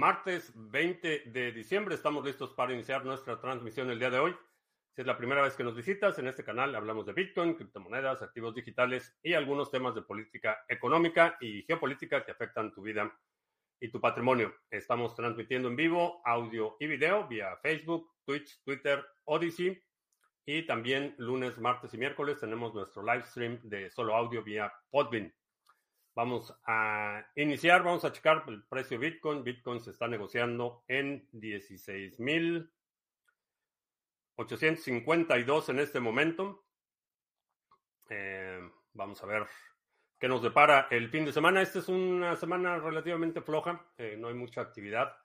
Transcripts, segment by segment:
martes 20 de diciembre. Estamos listos para iniciar nuestra transmisión el día de hoy. Si es la primera vez que nos visitas, en este canal hablamos de Bitcoin, criptomonedas, activos digitales y algunos temas de política económica y geopolítica que afectan tu vida y tu patrimonio. Estamos transmitiendo en vivo audio y video vía Facebook, Twitch, Twitter, Odyssey y también lunes, martes y miércoles tenemos nuestro live stream de solo audio vía Podbean. Vamos a iniciar, vamos a checar el precio de Bitcoin. Bitcoin se está negociando en 16.852 en este momento. Eh, vamos a ver qué nos depara el fin de semana. Esta es una semana relativamente floja, eh, no hay mucha actividad.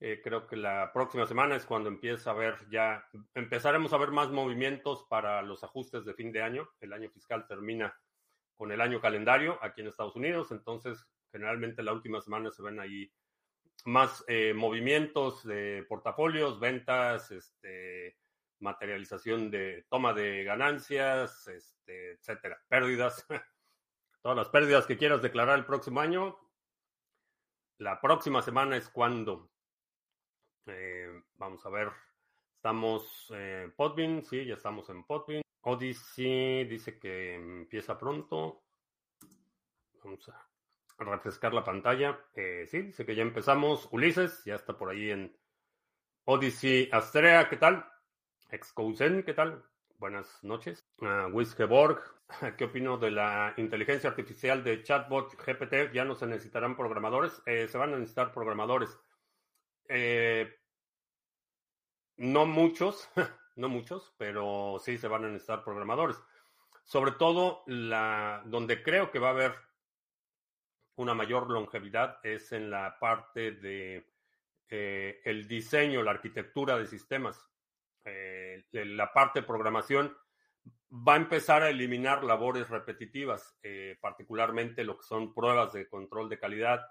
Eh, creo que la próxima semana es cuando empieza a haber ya, empezaremos a ver más movimientos para los ajustes de fin de año. El año fiscal termina con el año calendario aquí en Estados Unidos. Entonces, generalmente la última semana se ven ahí más eh, movimientos de portafolios, ventas, este, materialización de toma de ganancias, este, etcétera, pérdidas, todas las pérdidas que quieras declarar el próximo año. La próxima semana es cuando eh, vamos a ver, estamos en Podbean, sí, ya estamos en Podbean. Odyssey dice que empieza pronto. Vamos a refrescar la pantalla. Eh, sí, dice que ya empezamos. Ulises, ya está por ahí en Odyssey Astrea, ¿qué tal? Excousen, ¿qué tal? Buenas noches. Uh, Wiskeborg, ¿qué opino de la inteligencia artificial de chatbot GPT? ¿Ya no se necesitarán programadores? Eh, se van a necesitar programadores. Eh, no muchos, no muchos, pero sí se van a necesitar programadores. Sobre todo, la, donde creo que va a haber una mayor longevidad es en la parte de eh, el diseño, la arquitectura de sistemas. Eh, la parte de programación va a empezar a eliminar labores repetitivas, eh, particularmente lo que son pruebas de control de calidad,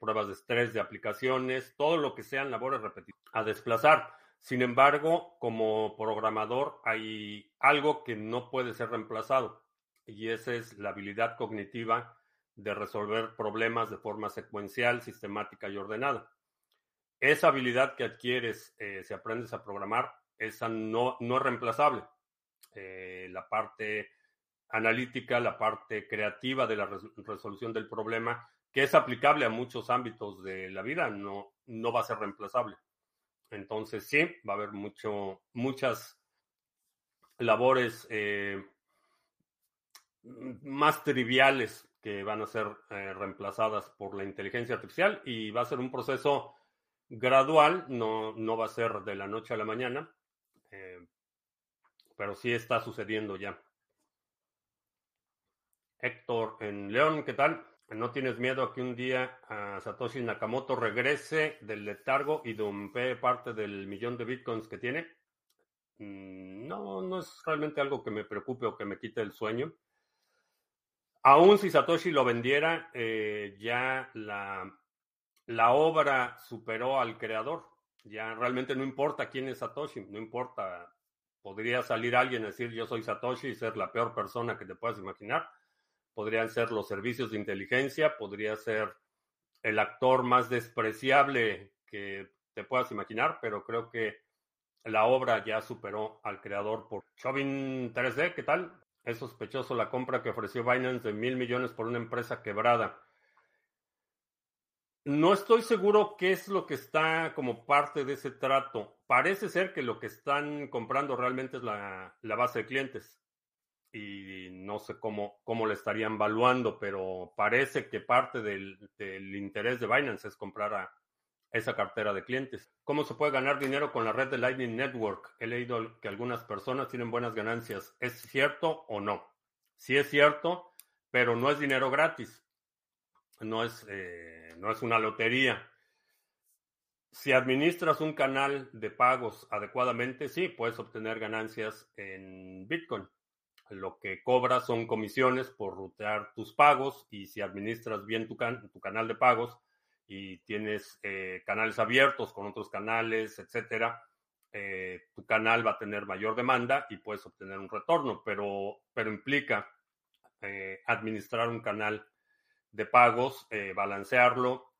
pruebas de estrés de aplicaciones, todo lo que sean labores repetitivas, a desplazar. Sin embargo, como programador hay algo que no puede ser reemplazado y esa es la habilidad cognitiva de resolver problemas de forma secuencial, sistemática y ordenada. Esa habilidad que adquieres eh, si aprendes a programar, esa no, no es reemplazable. Eh, la parte analítica, la parte creativa de la resolución del problema, que es aplicable a muchos ámbitos de la vida, no, no va a ser reemplazable. Entonces, sí, va a haber mucho, muchas labores eh, más triviales que van a ser eh, reemplazadas por la inteligencia artificial y va a ser un proceso gradual, no, no va a ser de la noche a la mañana, eh, pero sí está sucediendo ya. Héctor en León, ¿qué tal? ¿No tienes miedo a que un día a Satoshi Nakamoto regrese del letargo y dumpee parte del millón de bitcoins que tiene? Mm, no, no es realmente algo que me preocupe o que me quite el sueño. Aún si Satoshi lo vendiera, eh, ya la, la obra superó al creador. Ya realmente no importa quién es Satoshi, no importa. Podría salir alguien a decir yo soy Satoshi y ser la peor persona que te puedas imaginar podrían ser los servicios de inteligencia, podría ser el actor más despreciable que te puedas imaginar, pero creo que la obra ya superó al creador por Chauvin 3D. ¿Qué tal? Es sospechoso la compra que ofreció Binance de mil millones por una empresa quebrada. No estoy seguro qué es lo que está como parte de ese trato. Parece ser que lo que están comprando realmente es la, la base de clientes y no sé cómo, cómo le estarían valuando, pero parece que parte del, interés de Binance es comprar a esa cartera de clientes. ¿Cómo se puede ganar dinero con la red de Lightning Network? He leído que algunas personas tienen buenas ganancias. ¿Es cierto o no? Sí es cierto, pero no es dinero gratis. No es, eh, no es una lotería. Si administras un canal de pagos adecuadamente, sí, puedes obtener ganancias en Bitcoin lo que cobras son comisiones por rutear tus pagos y si administras bien tu, tu canal de pagos y tienes eh, canales abiertos con otros canales, etcétera, eh, tu canal va a tener mayor demanda y puedes obtener un retorno, pero, pero implica eh, administrar un canal de pagos, balancearlo,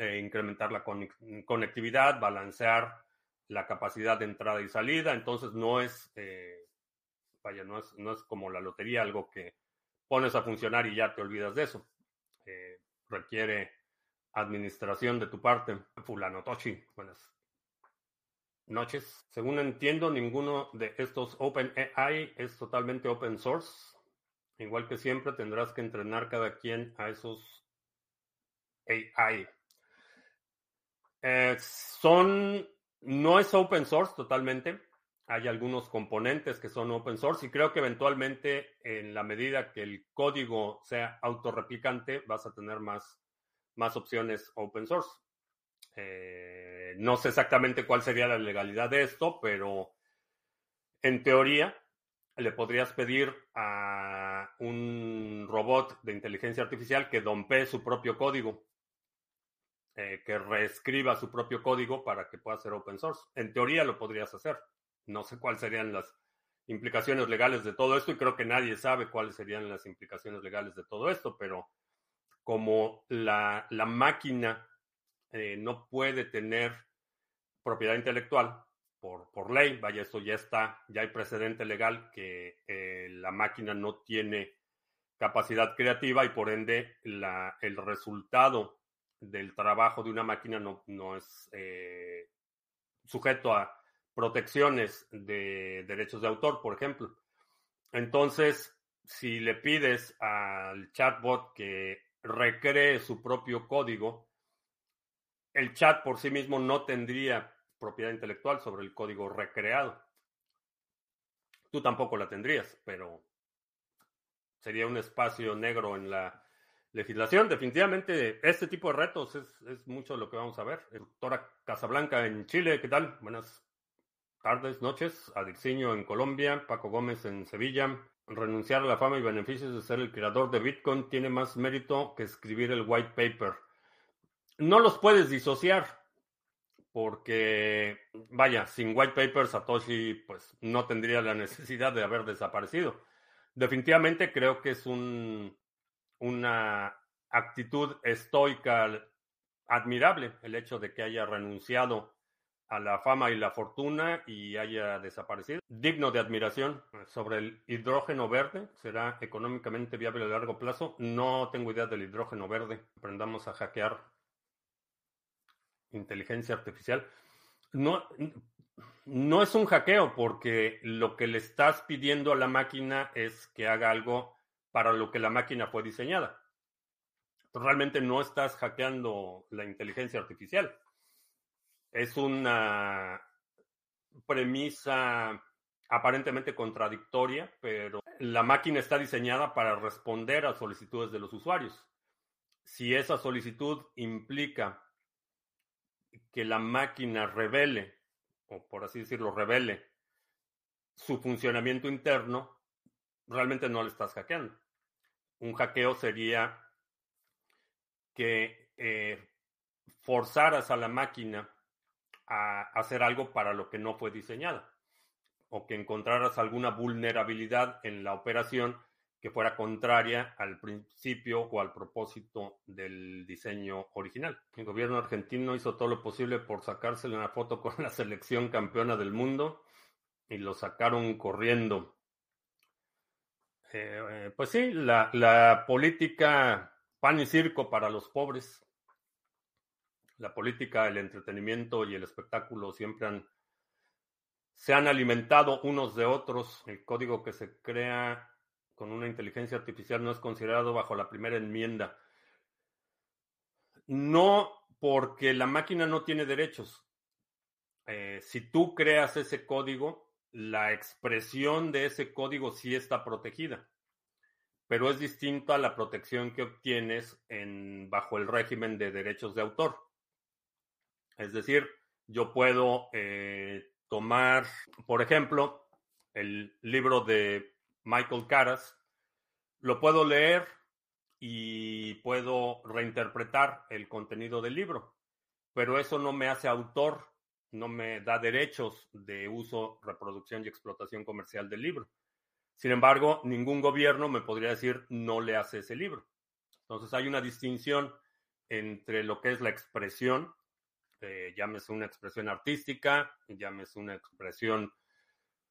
eh, incrementar la conectividad, balancear la capacidad de entrada y salida. Entonces no es, eh, vaya, no es, no es como la lotería, algo que pones a funcionar y ya te olvidas de eso. Eh, requiere administración de tu parte. Fulano Toshi, buenas noches. Según entiendo, ninguno de estos OpenAI es totalmente open source. Igual que siempre, tendrás que entrenar cada quien a esos AI. Eh, son, no es open source totalmente. Hay algunos componentes que son open source y creo que eventualmente en la medida que el código sea autorreplicante vas a tener más, más opciones open source. Eh, no sé exactamente cuál sería la legalidad de esto, pero en teoría le podrías pedir a un robot de inteligencia artificial que dompee su propio código, eh, que reescriba su propio código para que pueda ser open source. En teoría lo podrías hacer. No sé cuáles serían las implicaciones legales de todo esto y creo que nadie sabe cuáles serían las implicaciones legales de todo esto, pero como la, la máquina eh, no puede tener propiedad intelectual, por, por ley, vaya, eso ya está, ya hay precedente legal que eh, la máquina no tiene capacidad creativa y por ende la, el resultado del trabajo de una máquina no, no es eh, sujeto a protecciones de derechos de autor, por ejemplo. Entonces, si le pides al chatbot que recree su propio código, el chat por sí mismo no tendría propiedad intelectual sobre el código recreado. Tú tampoco la tendrías, pero sería un espacio negro en la legislación. Definitivamente, este tipo de retos es, mucho lo que vamos a ver. Doctora Casablanca en Chile, ¿qué tal? Buenas tardes, noches. Adixinho en Colombia, Paco Gómez en Sevilla. Renunciar a la fama y beneficios de ser el creador de Bitcoin tiene más mérito que escribir el white paper. No los puedes disociar porque, vaya, sin white paper Satoshi pues no tendría la necesidad de haber desaparecido. Definitivamente creo que es un, una actitud estoica admirable el hecho de que haya renunciado a la fama y la fortuna y haya desaparecido. Digno de admiración sobre el hidrógeno verde. ¿Será económicamente viable a largo plazo? No tengo idea del hidrógeno verde. Aprendamos a hackear inteligencia artificial, no, no es un hackeo porque lo que le estás pidiendo a la máquina es que haga algo para lo que la máquina fue diseñada. Realmente no estás hackeando la inteligencia artificial. Es una premisa aparentemente contradictoria, pero la máquina está diseñada para responder a solicitudes de los usuarios. Si esa solicitud implica que la máquina revele, o por así decirlo, revele su funcionamiento interno, realmente no le estás hackeando. Un hackeo sería que eh, forzaras a la máquina a hacer algo para lo que no fue diseñada, o que encontraras alguna vulnerabilidad en la operación que fuera contraria al principio o al propósito del diseño original. El gobierno argentino hizo todo lo posible por sacársele una foto con la selección campeona del mundo y lo sacaron corriendo. Eh, eh, pues sí, la, la política pan y circo para los pobres. La política, el entretenimiento y el espectáculo siempre han, se han alimentado unos de otros. El código que se crea con una inteligencia artificial no es considerado bajo la primera enmienda. No porque la máquina no tiene derechos. Eh, si tú creas ese código, la expresión de ese código sí está protegida, pero es distinto a la protección que obtienes en, bajo el régimen de derechos de autor. Es decir, yo puedo eh, tomar, por ejemplo, el libro de Michael Caras, lo puedo leer y puedo reinterpretar el contenido del libro, pero eso no me hace autor, no me da derechos de uso, reproducción y explotación comercial del libro. Sin embargo, ningún gobierno me podría decir no le hace ese libro. Entonces hay una distinción entre lo que es la expresión, eh, llámese una expresión artística, llámese una expresión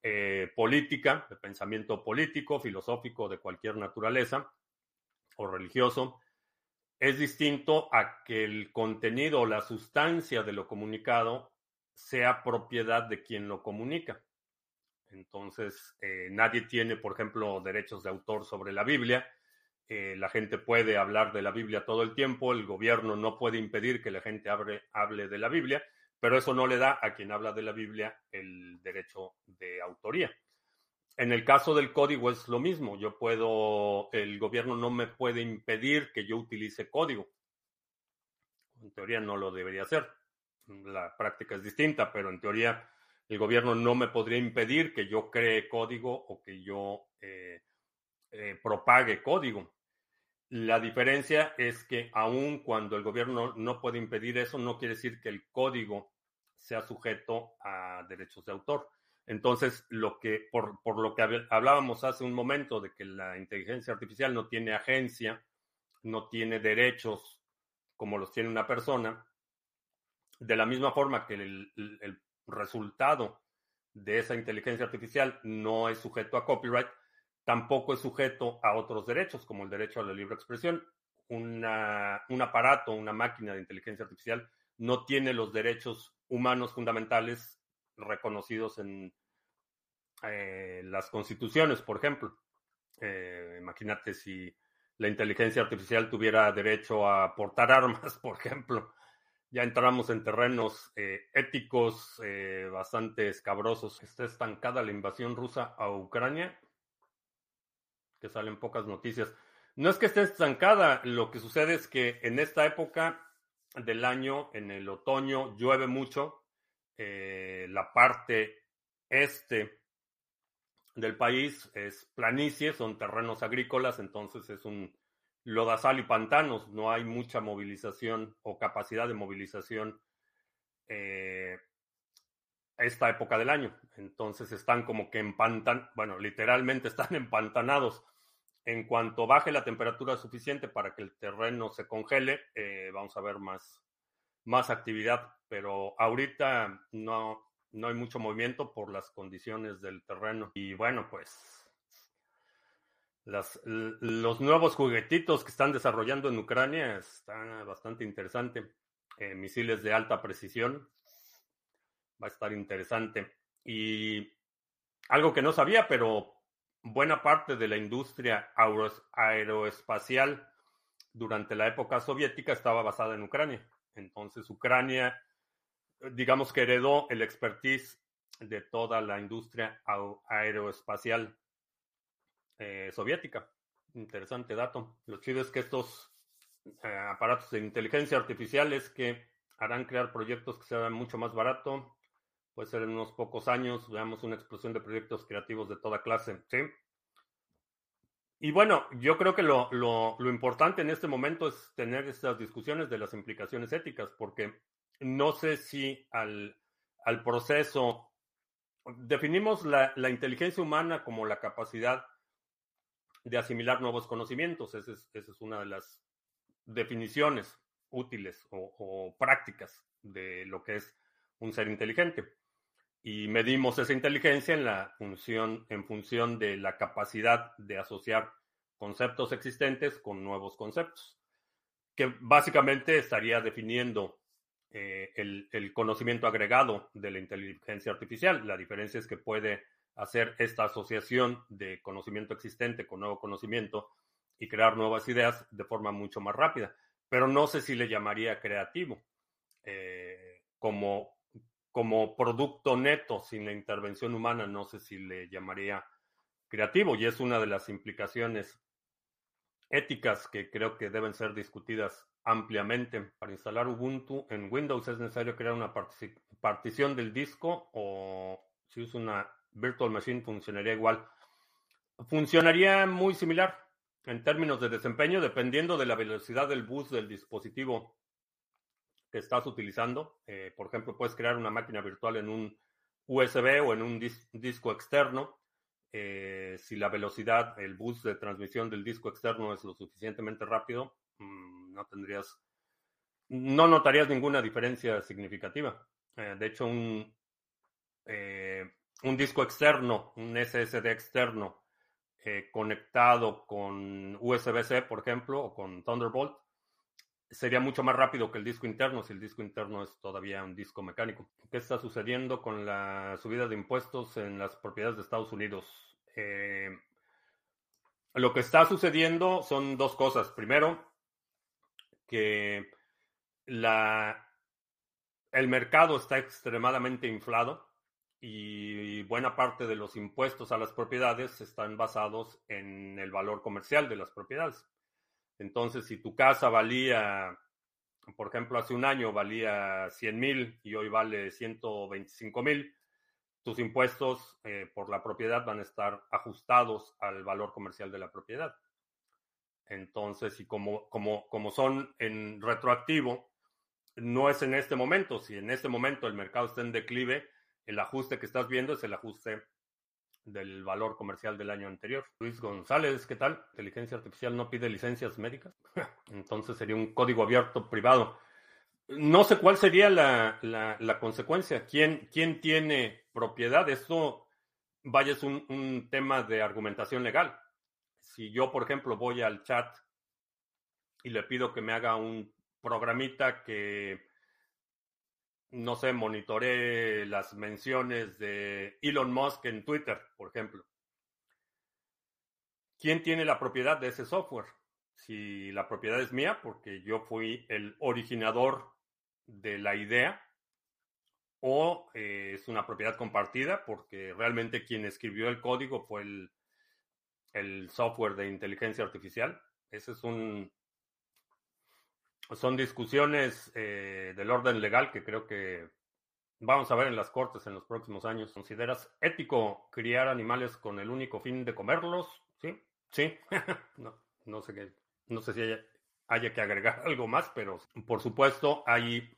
eh, política, de pensamiento político, filosófico, de cualquier naturaleza, o religioso, es distinto a que el contenido o la sustancia de lo comunicado sea propiedad de quien lo comunica. Entonces, eh, nadie tiene, por ejemplo, derechos de autor sobre la Biblia. Eh, la gente puede hablar de la Biblia todo el tiempo, el gobierno no puede impedir que la gente hable de la Biblia, pero eso no le da a quien habla de la Biblia el derecho de autoría. En el caso del código es lo mismo. Yo puedo, el gobierno no me puede impedir que yo utilice código. En teoría no lo debería hacer. La práctica es distinta, pero en teoría el gobierno no me podría impedir que yo cree código o que yo eh, eh, propague código. La diferencia es que aun cuando el gobierno no puede impedir eso, no quiere decir que el código sea sujeto a derechos de autor. Entonces, lo que, por, por, lo que hablábamos hace un momento de que la inteligencia artificial no tiene agencia, no tiene derechos como los tiene una persona, de la misma forma que el, el resultado de esa inteligencia artificial no es sujeto a copyright, tampoco es sujeto a otros derechos, como el derecho a la libre expresión. Un aparato, una máquina de inteligencia artificial no tiene los derechos humanos fundamentales reconocidos en eh, las constituciones, por ejemplo. Eh, imagínate si la inteligencia artificial tuviera derecho a portar armas, por ejemplo. Ya entramos en terrenos eh, éticos bastante escabrosos. Está estancada la invasión rusa a Ucrania, que salen pocas noticias. No es que esté estancada, lo que sucede es que en esta época del año, en el otoño, llueve mucho eh, la parte este del país es planicie, son terrenos agrícolas, entonces es un lodazal y pantanos, no hay mucha movilización o capacidad de movilización eh, esta época del año. Entonces están como que empantan, bueno, literalmente están empantanados. En cuanto baje la temperatura suficiente para que el terreno se congele, eh, vamos a ver más, más actividad, pero ahorita no, no hay mucho movimiento por las condiciones del terreno. Y bueno, pues las, los nuevos juguetitos que están desarrollando en Ucrania están bastante interesante. Eh, misiles de alta precisión. Va a estar interesante. Y algo que no sabía, pero buena parte de la industria aeroespacial durante la época soviética estaba basada en Ucrania. Entonces, Ucrania, digamos que heredó el expertise de toda la industria aeroespacial eh, soviética. Interesante dato. Lo chido es que estos eh, aparatos de inteligencia artificial es que harán crear proyectos que sean mucho más barato. Puede ser en unos pocos años, veamos una explosión de proyectos creativos de toda clase. Y bueno, yo creo que lo, lo, importante en este momento es tener estas discusiones de las implicaciones éticas, porque no sé si al, al proceso, definimos la, la, inteligencia humana como la capacidad de asimilar nuevos conocimientos, esa es, una de las definiciones útiles o prácticas de lo que es un ser inteligente y medimos esa inteligencia en la función, en función de la capacidad de asociar conceptos existentes con nuevos conceptos, que básicamente estaría definiendo eh, el, conocimiento agregado de la inteligencia artificial. La diferencia es que puede hacer esta asociación de conocimiento existente con nuevo conocimiento y crear nuevas ideas de forma mucho más rápida. Pero no sé si le llamaría creativo. Eh, como como producto neto sin la intervención humana, no sé si le llamaría creativo y es una de las implicaciones éticas que creo que deben ser discutidas ampliamente. Para instalar Ubuntu en Windows es necesario crear una partición del disco o si usa una virtual machine funcionaría igual. Funcionaría muy similar en términos de desempeño dependiendo de la velocidad del bus del dispositivo que estás utilizando. Eh, por ejemplo, puedes crear una máquina virtual en un USB o en un disco externo. Eh, si la velocidad, el bus de transmisión del disco externo es lo suficientemente rápido, mm, no tendrías no notarías ninguna diferencia significativa. Eh, de hecho, un, eh, un disco externo, un SSD externo eh, conectado con USB-C, por ejemplo, o con Thunderbolt, sería mucho más rápido que el disco interno si el disco interno es todavía un disco mecánico. ¿Qué está sucediendo con la subida de impuestos en las propiedades de Estados Unidos? lo que está sucediendo son dos cosas. Primero, que la, el mercado está extremadamente inflado y buena parte de los impuestos a las propiedades están basados en el valor comercial de las propiedades. Entonces, si tu casa valía, por ejemplo, hace un año valía 100 mil y hoy vale 125 mil, tus impuestos eh, por la propiedad van a estar ajustados al valor comercial de la propiedad. Entonces, y como, como, como son en retroactivo, no es en este momento. Si en este momento el mercado está en declive, el ajuste que estás viendo es el ajuste del valor comercial del año anterior. Luis González, ¿qué tal? Inteligencia artificial no pide licencias médicas. Entonces sería un código abierto privado. No sé cuál sería la, la, consecuencia. ¿Quién, ¿Quién, tiene propiedad? Esto, vaya, es un, un tema de argumentación legal. Si yo, por ejemplo, voy al chat y le pido que me haga un programita que, no sé, monitoree las menciones de Elon Musk en Twitter, por ejemplo. ¿Quién tiene la propiedad de ese software? Si la propiedad es mía, porque yo fui el originador de la idea, o eh, es una propiedad compartida, porque realmente quien escribió el código fue el, el software de inteligencia artificial. Ese es un, son discusiones eh, del orden legal que creo que vamos a ver en las cortes en los próximos años. ¿Consideras ético criar animales con el único fin de comerlos? Sí, sí. no, no sé qué, no sé si haya, que agregar algo más, pero por supuesto hay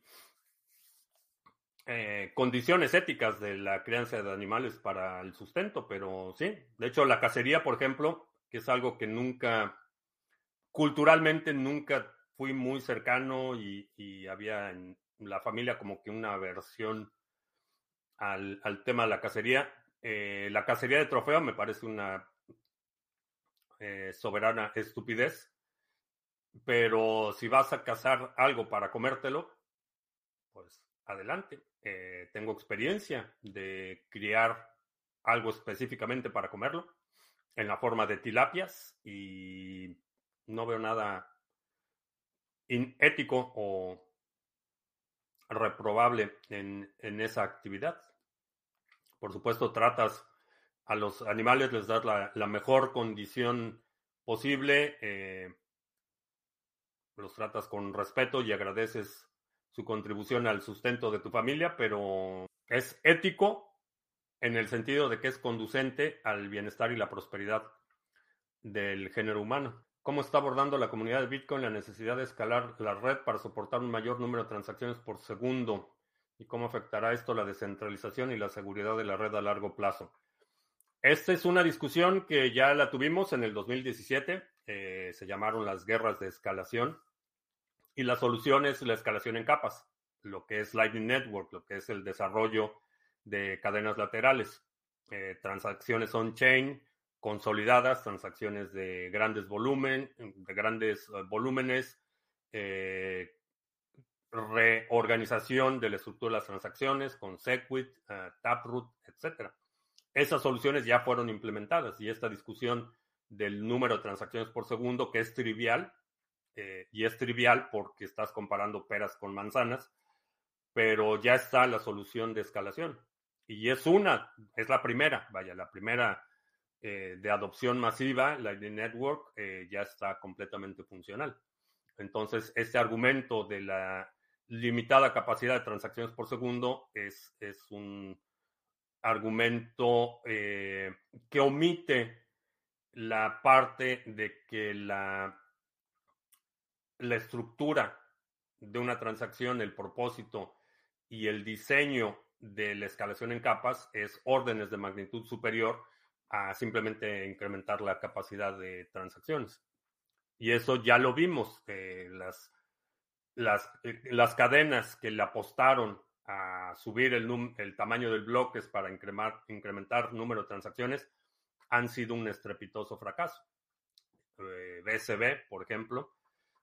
eh, condiciones éticas de la crianza de animales para el sustento, pero sí. De hecho, la cacería, por ejemplo, que es algo que nunca, culturalmente nunca fui muy cercano y, había en la familia como que una aversión al, tema de la cacería. Eh, la cacería de trofeo me parece una eh, soberana estupidez, pero si vas a cazar algo para comértelo, pues adelante. Eh, tengo experiencia de criar algo específicamente para comerlo en la forma de tilapias y no veo nada ético o reprobable en, esa actividad. Por supuesto, tratas a los animales, les das la, mejor condición posible, eh, los tratas con respeto y agradeces su contribución al sustento de tu familia, pero es ético en el sentido de que es conducente al bienestar y la prosperidad del género humano. ¿Cómo está abordando la comunidad de Bitcoin la necesidad de escalar la red para soportar un mayor número de transacciones por segundo? ¿Y cómo afectará esto la descentralización y la seguridad de la red a largo plazo? Esta es una discusión que ya la tuvimos en el 2017. Eh, se llamaron las guerras de escalación. Y la solución es la escalación en capas, lo que es Lightning Network, lo que es el desarrollo de cadenas laterales, eh, transacciones on-chain, consolidadas, transacciones de grandes volumen, de grandes eh, volúmenes, eh, reorganización de la estructura de las transacciones con Segwit, uh, Taproot, etc. Esas soluciones ya fueron implementadas y esta discusión del número de transacciones por segundo, que es trivial, y es trivial porque estás comparando peras con manzanas, pero ya está la solución de escalación. Y es una, es la primera, vaya, la primera eh, de adopción masiva, Lightning Network eh, ya está completamente funcional. Entonces, este argumento de la limitada capacidad de transacciones por segundo es, es un argumento eh, que omite la parte de que la, la estructura de una transacción, el propósito y el diseño de la escalación en capas es órdenes de magnitud superior a simplemente incrementar la capacidad de transacciones. Y eso ya lo vimos. las, las, eh, las cadenas que le apostaron a subir el, el tamaño del bloques para incrementar, incrementar número de transacciones han sido un estrepitoso fracaso. Eh, BSB, por ejemplo,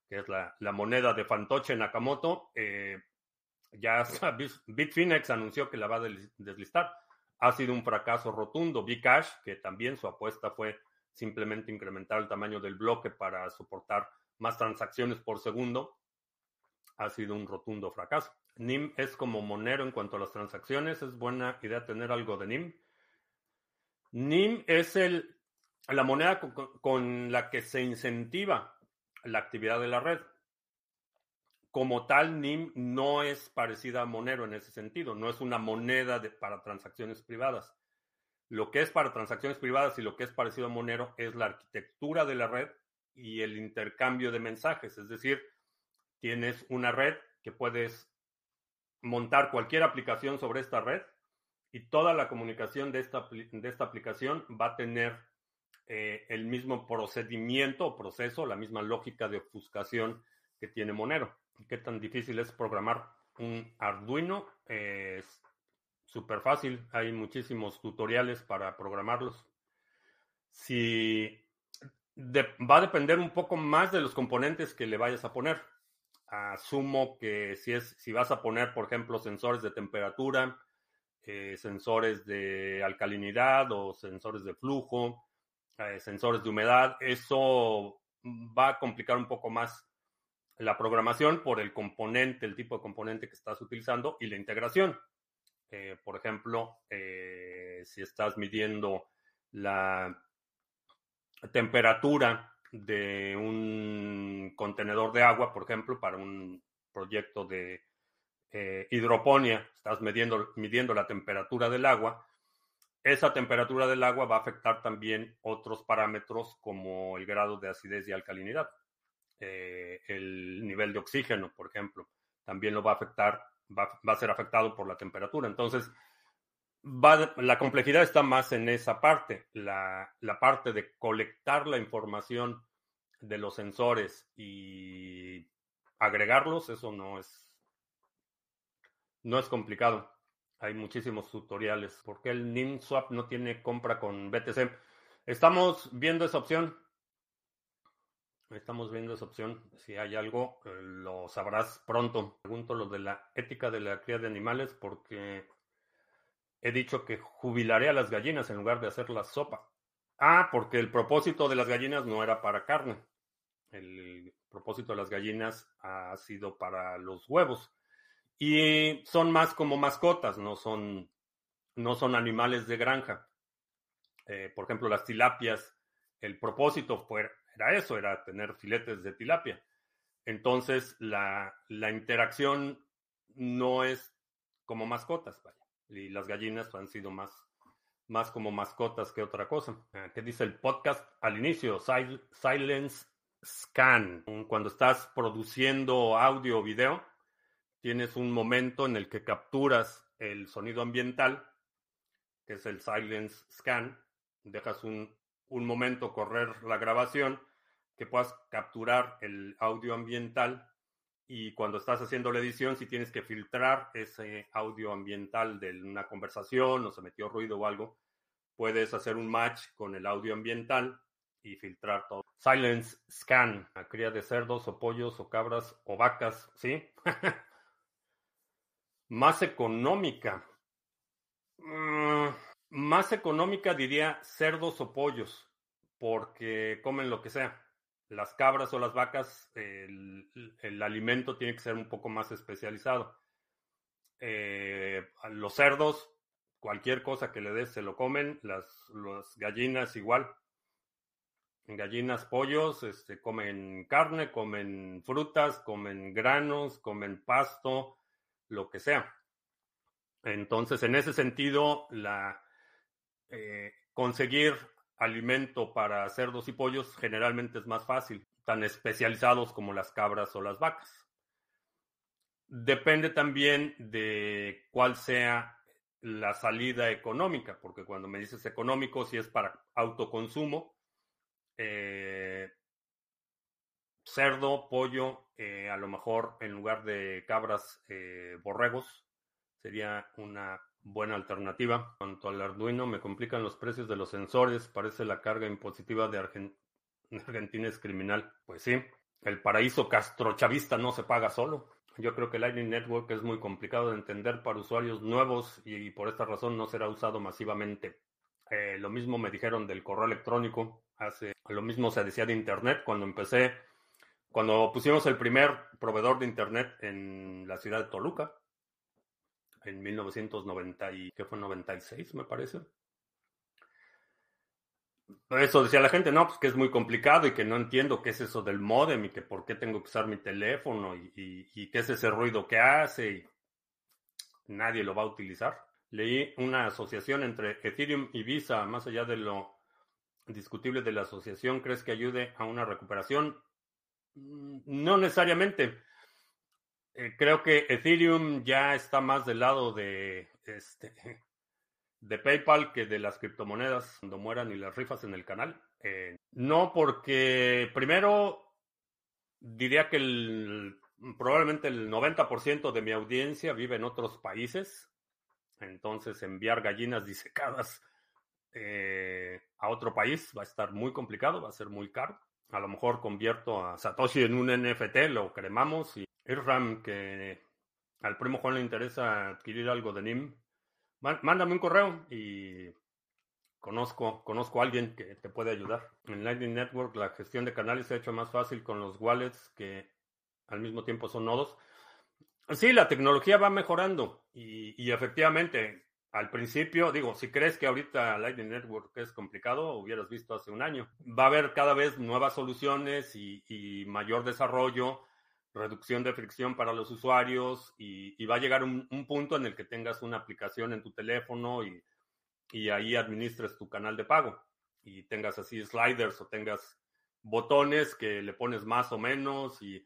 que es la, la moneda de Fantoche Nakamoto, eh, ya Bitfinex anunció que la va a deslistar. Ha sido un fracaso rotundo. Bcash, que también su apuesta fue simplemente incrementar el tamaño del bloque para soportar más transacciones por segundo, ha sido un rotundo fracaso. NIM es como Monero en cuanto a las transacciones. Es buena idea tener algo de NIM. NIM es la moneda con, la que se incentiva la actividad de la red. Como tal, NIM no es parecida a Monero en ese sentido. No es una moneda para transacciones privadas. Lo que es para transacciones privadas y lo que es parecido a Monero es la arquitectura de la red y el intercambio de mensajes. Es decir, tienes una red que puedes montar cualquier aplicación sobre esta red y toda la comunicación de esta, de esta aplicación va a tener eh, el mismo procedimiento o proceso, la misma lógica de ofuscación que tiene Monero. ¿Qué tan difícil es programar un Arduino? es súper fácil, hay muchísimos tutoriales para programarlos. Si va a depender un poco más de los componentes que le vayas a poner asumo que si es, si vas a poner, por ejemplo, sensores de temperatura, eh, sensores de alcalinidad o sensores de flujo, eh, sensores de humedad, eso va a complicar un poco más la programación por el componente, el tipo de componente que estás utilizando y la integración. Eh, por ejemplo, si estás midiendo la temperatura de un contenedor de agua, por ejemplo, para un proyecto de eh, hidroponía, estás midiendo, midiendo la temperatura del agua, esa temperatura del agua va a afectar también otros parámetros como el grado de acidez y alcalinidad. Eh, el nivel de oxígeno, por ejemplo, también lo va a afectar, va, a ser afectado por la temperatura. Entonces, la complejidad está más en esa parte, la, parte de colectar la información de los sensores y agregarlos, eso no es, no es complicado. Hay muchísimos tutoriales. ¿Por qué el NIMSwap no tiene compra con BTC? Estamos viendo esa opción. Estamos viendo esa opción. Si hay algo, eh, lo sabrás pronto. Pregunto lo de la ética de la cría de animales porque he dicho que jubilaré a las gallinas en lugar de hacer la sopa. Ah, porque el propósito de las gallinas no era para carne. El propósito de las gallinas ha sido para los huevos. Y son más como mascotas, no son, no son animales de granja. Eh, por ejemplo, las tilapias, el propósito fue, era eso, era tener filetes de tilapia. Entonces, la, la interacción no es como mascotas, vaya y las gallinas han sido más, más como mascotas que otra cosa. Ah, ¿Qué dice el podcast al inicio? Silence Scan. Cuando estás produciendo audio o video, tienes un momento en el que capturas el sonido ambiental, que es el silence scan. Dejas un, un momento correr la grabación, que puedas capturar el audio ambiental y cuando estás haciendo la edición, si tienes que filtrar ese audio ambiental de una conversación o se metió ruido o algo, puedes hacer un match con el audio ambiental y filtrar todo. Silence Scan, la cría de cerdos o pollos o cabras o vacas, ¿sí? más económica. Mm, más económica diría cerdos o pollos, porque comen lo que sea las cabras o las vacas, el, alimento tiene que ser un poco más especializado. Eh, los cerdos, cualquier cosa que le des se lo comen, las, gallinas igual. Gallinas, pollos, este, comen carne, comen frutas, comen granos, comen pasto, lo que sea. Entonces, en ese sentido, la, eh, conseguir alimento para cerdos y pollos generalmente es más fácil, tan especializados como las cabras o las vacas. Depende también de cuál sea la salida económica, porque cuando me dices económico, si es para autoconsumo, eh, cerdo, pollo eh, a lo mejor en lugar de cabras, eh, borregos sería una buena alternativa. Cuanto al Arduino, me complican los precios de los sensores. Parece la carga impositiva de Argentina es criminal. Pues sí, el paraíso castrochavista no se paga solo. Yo creo que Lightning Network es muy complicado de entender para usuarios nuevos y, por esta razón no será usado masivamente. Eh, lo mismo me dijeron del correo electrónico. Hace, lo mismo se decía de Internet cuando empecé, cuando pusimos el primer proveedor de Internet en la ciudad de Toluca, en 1990 y, ¿qué fue? 96, me parece. Eso decía la gente, no, pues que es muy complicado y que no entiendo qué es eso del modem y que por qué tengo que usar mi teléfono y, qué es ese ruido que hace y nadie lo va a utilizar. Leí una asociación entre Ethereum y Visa, más allá de lo discutible de la asociación, ¿crees que ayude a una recuperación? Mm, no necesariamente. Eh, creo que Ethereum ya está más del lado de este de PayPal que de las criptomonedas cuando mueran y las rifas en el canal. Eh, no porque primero diría que el, probablemente el 90% de mi audiencia vive en otros países. Entonces enviar gallinas disecadas eh, a otro país va a estar muy complicado, va a ser muy caro. A lo mejor convierto a Satoshi en un NFT, lo cremamos y Irram, que al primo Juan le interesa adquirir algo de NIM, mándame un correo y conozco, conozco a alguien que te puede ayudar. En Lightning Network la gestión de canales se ha hecho más fácil con los wallets que al mismo tiempo son nodos. Sí, la tecnología va mejorando y, efectivamente, al principio, digo, si crees que ahorita Lightning Network es complicado, hubieras visto hace un año. Va a haber cada vez nuevas soluciones y mayor desarrollo reducción de fricción para los usuarios y, va a llegar un, punto en el que tengas una aplicación en tu teléfono y, ahí administres tu canal de pago y tengas así sliders o tengas botones que le pones más o menos y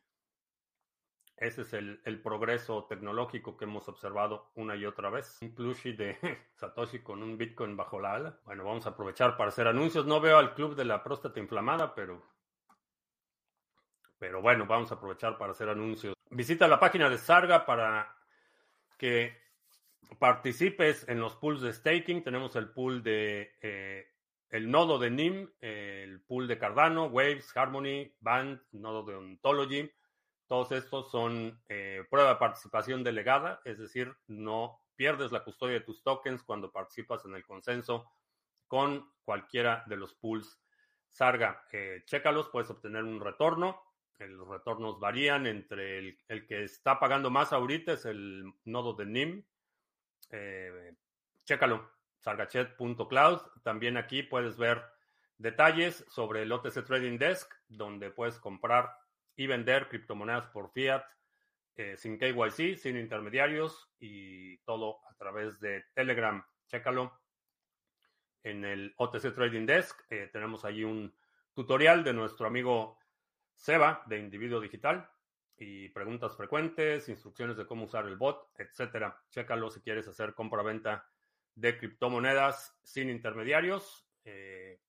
ese es el, progreso tecnológico que hemos observado una y otra vez. Un plushie de Satoshi con un Bitcoin bajo la ala. Bueno, vamos a aprovechar para hacer anuncios. No veo al club de la próstata inflamada, pero pero bueno, vamos a aprovechar para hacer anuncios. Visita la página de Sarga para que participes en los pools de staking. Tenemos el pool de eh, el nodo de NIM, el pool de Cardano, Waves, Harmony, Band, nodo de Ontology. Todos estos son eh, prueba de participación delegada, es decir, no pierdes la custodia de tus tokens cuando participas en el consenso con cualquiera de los pools Sarga. Eh, chécalos, puedes obtener un retorno los retornos varían entre el, que está pagando más ahorita es el nodo de NIM. Eh, chécalo, sargachet.cloud. También aquí puedes ver detalles sobre el OTC Trading Desk, donde puedes comprar y vender criptomonedas por fiat eh, sin KYC, sin intermediarios y todo a través de Telegram. Chécalo. En el OTC Trading Desk eh, tenemos ahí un tutorial de nuestro amigo Seba de Individuo Digital y preguntas frecuentes, instrucciones de cómo usar el bot, etcétera. Chécalo si quieres hacer compra-venta de criptomonedas sin intermediarios. Eh,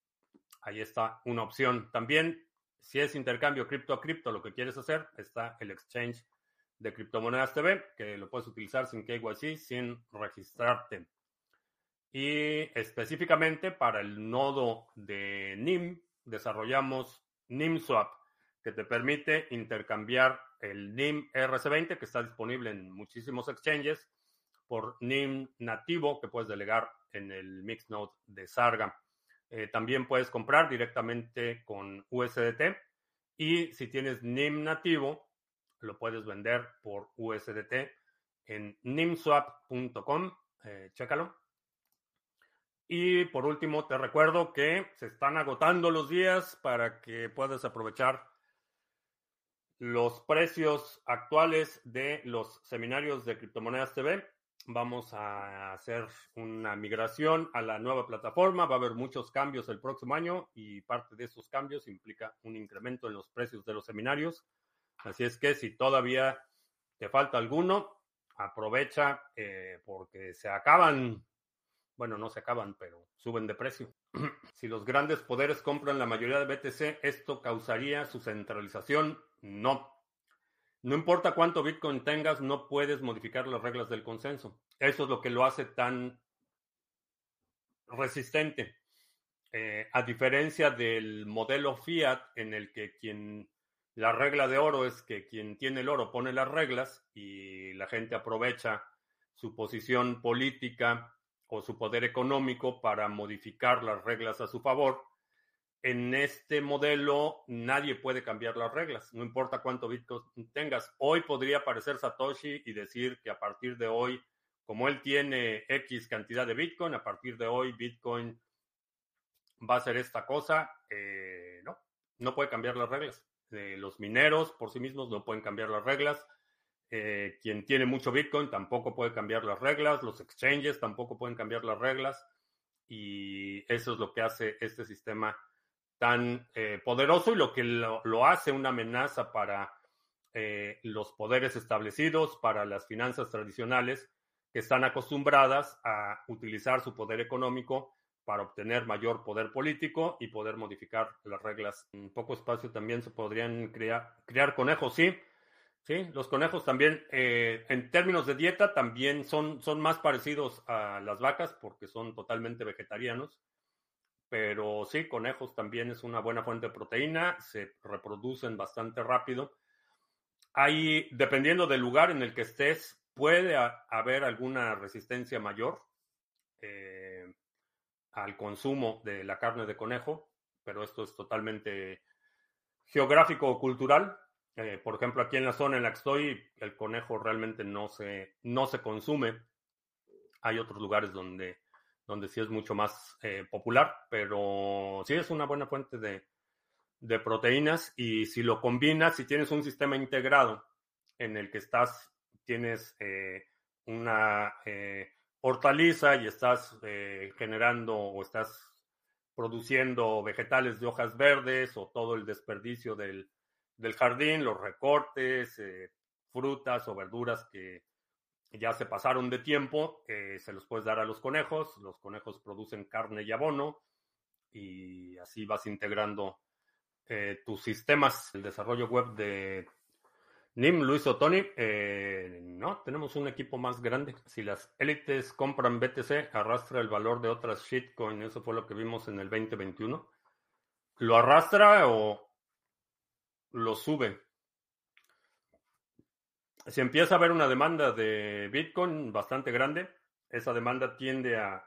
ahí está una opción. También, si es intercambio cripto a cripto, lo que quieres hacer, está el exchange de criptomonedas TV, que lo puedes utilizar sin KYC, sin registrarte. Y específicamente para el nodo de NIM, desarrollamos NIMSwap que te permite intercambiar el NIM RC20 que está disponible en muchísimos exchanges por NIM nativo que puedes delegar en el Mixnode de Sarga. Eh, también puedes comprar directamente con USDT y si tienes NIM nativo, lo puedes vender por USDT en nimswap.com. Eh, chécalo. Y por último, te recuerdo que se están agotando los días para que puedas aprovechar los precios actuales de los seminarios de Criptomonedas TV. Vamos a hacer una migración a la nueva plataforma. Va a haber muchos cambios el próximo año y parte de esos cambios implica un incremento en los precios de los seminarios. Así es que si todavía te falta alguno, aprovecha eh, porque se acaban, bueno, no se acaban, pero suben de precio. si los grandes poderes compran la mayoría de BTC, esto causaría su centralización no. no importa cuánto Bitcoin tengas, no puedes modificar las reglas del consenso. Eso es lo que lo hace tan resistente. Eh, a diferencia del modelo fiat en el que quien la regla de oro es que quien tiene el oro pone las reglas y la gente aprovecha su posición política o su poder económico para modificar las reglas a su favor. En este modelo nadie puede cambiar las reglas, no importa cuánto Bitcoin tengas. Hoy podría aparecer Satoshi y decir que a partir de hoy, como él tiene X cantidad de Bitcoin, a partir de hoy Bitcoin va a ser esta cosa. Eh, no, no puede cambiar las reglas. Eh, los mineros por sí mismos no pueden cambiar las reglas. Eh, quien tiene mucho Bitcoin tampoco puede cambiar las reglas. Los exchanges tampoco pueden cambiar las reglas. Y eso es lo que hace este sistema tan poderoso y lo que lo, lo, hace una amenaza para los poderes establecidos, para las finanzas tradicionales que están acostumbradas a utilizar su poder económico para obtener mayor poder político y poder modificar las reglas. En poco espacio también se podrían crear, crear conejos, sí. Sí, los conejos también, eh, en términos de dieta, también son, son más parecidos a las vacas porque son totalmente vegetarianos. Pero sí, conejos también es una buena fuente de proteína, se reproducen bastante rápido. Hay, dependiendo del lugar en el que estés, puede haber alguna resistencia mayor. Eh, al consumo de la carne de conejo, pero esto es totalmente geográfico o cultural. Eh, por ejemplo, aquí en la zona en la que estoy, el conejo realmente no se, no se consume. Hay otros lugares donde, donde sí es mucho más eh, popular, pero sí es una buena fuente de, proteínas y si lo combinas, si tienes un sistema integrado en el que estás, tienes eh, una hortaliza y estás eh, generando o estás produciendo vegetales de hojas verdes o todo el desperdicio del, jardín, los recortes, eh, frutas o verduras que ya se pasaron de tiempo, eh, se los puedes dar a los conejos, los conejos producen carne y abono y así vas integrando tus sistemas. El desarrollo web de Nim, Luis o Tony, eh, no, tenemos un equipo más grande. Si las élites compran BTC, arrastra el valor de otras shitcoin. Eso fue lo que vimos en el 2021. ¿Lo arrastra o lo sube? Si empieza a haber una demanda de Bitcoin bastante grande, esa demanda tiende a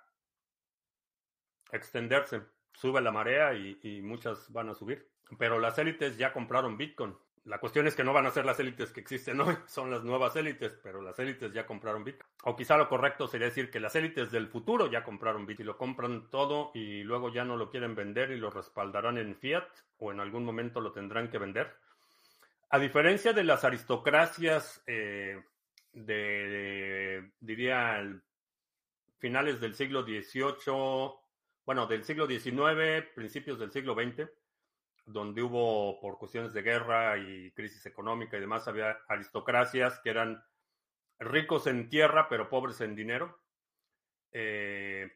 extenderse. Sube la marea y, y muchas van a subir. Pero las élites ya compraron Bitcoin. La cuestión es que no van a ser las élites que existen hoy, son las nuevas élites, pero las élites ya compraron Bitcoin. O quizá lo correcto sería decir que las élites del futuro ya compraron Bitcoin y lo compran todo y luego ya no lo quieren vender y lo respaldarán en fiat o en algún momento lo tendrán que vender. A diferencia de las aristocracias eh, de, diría, finales del siglo XVIII, bueno, del siglo XIX, principios del siglo XX, donde hubo, por cuestiones de guerra y crisis económica y demás, había aristocracias que eran ricos en tierra, pero pobres en dinero. Eh,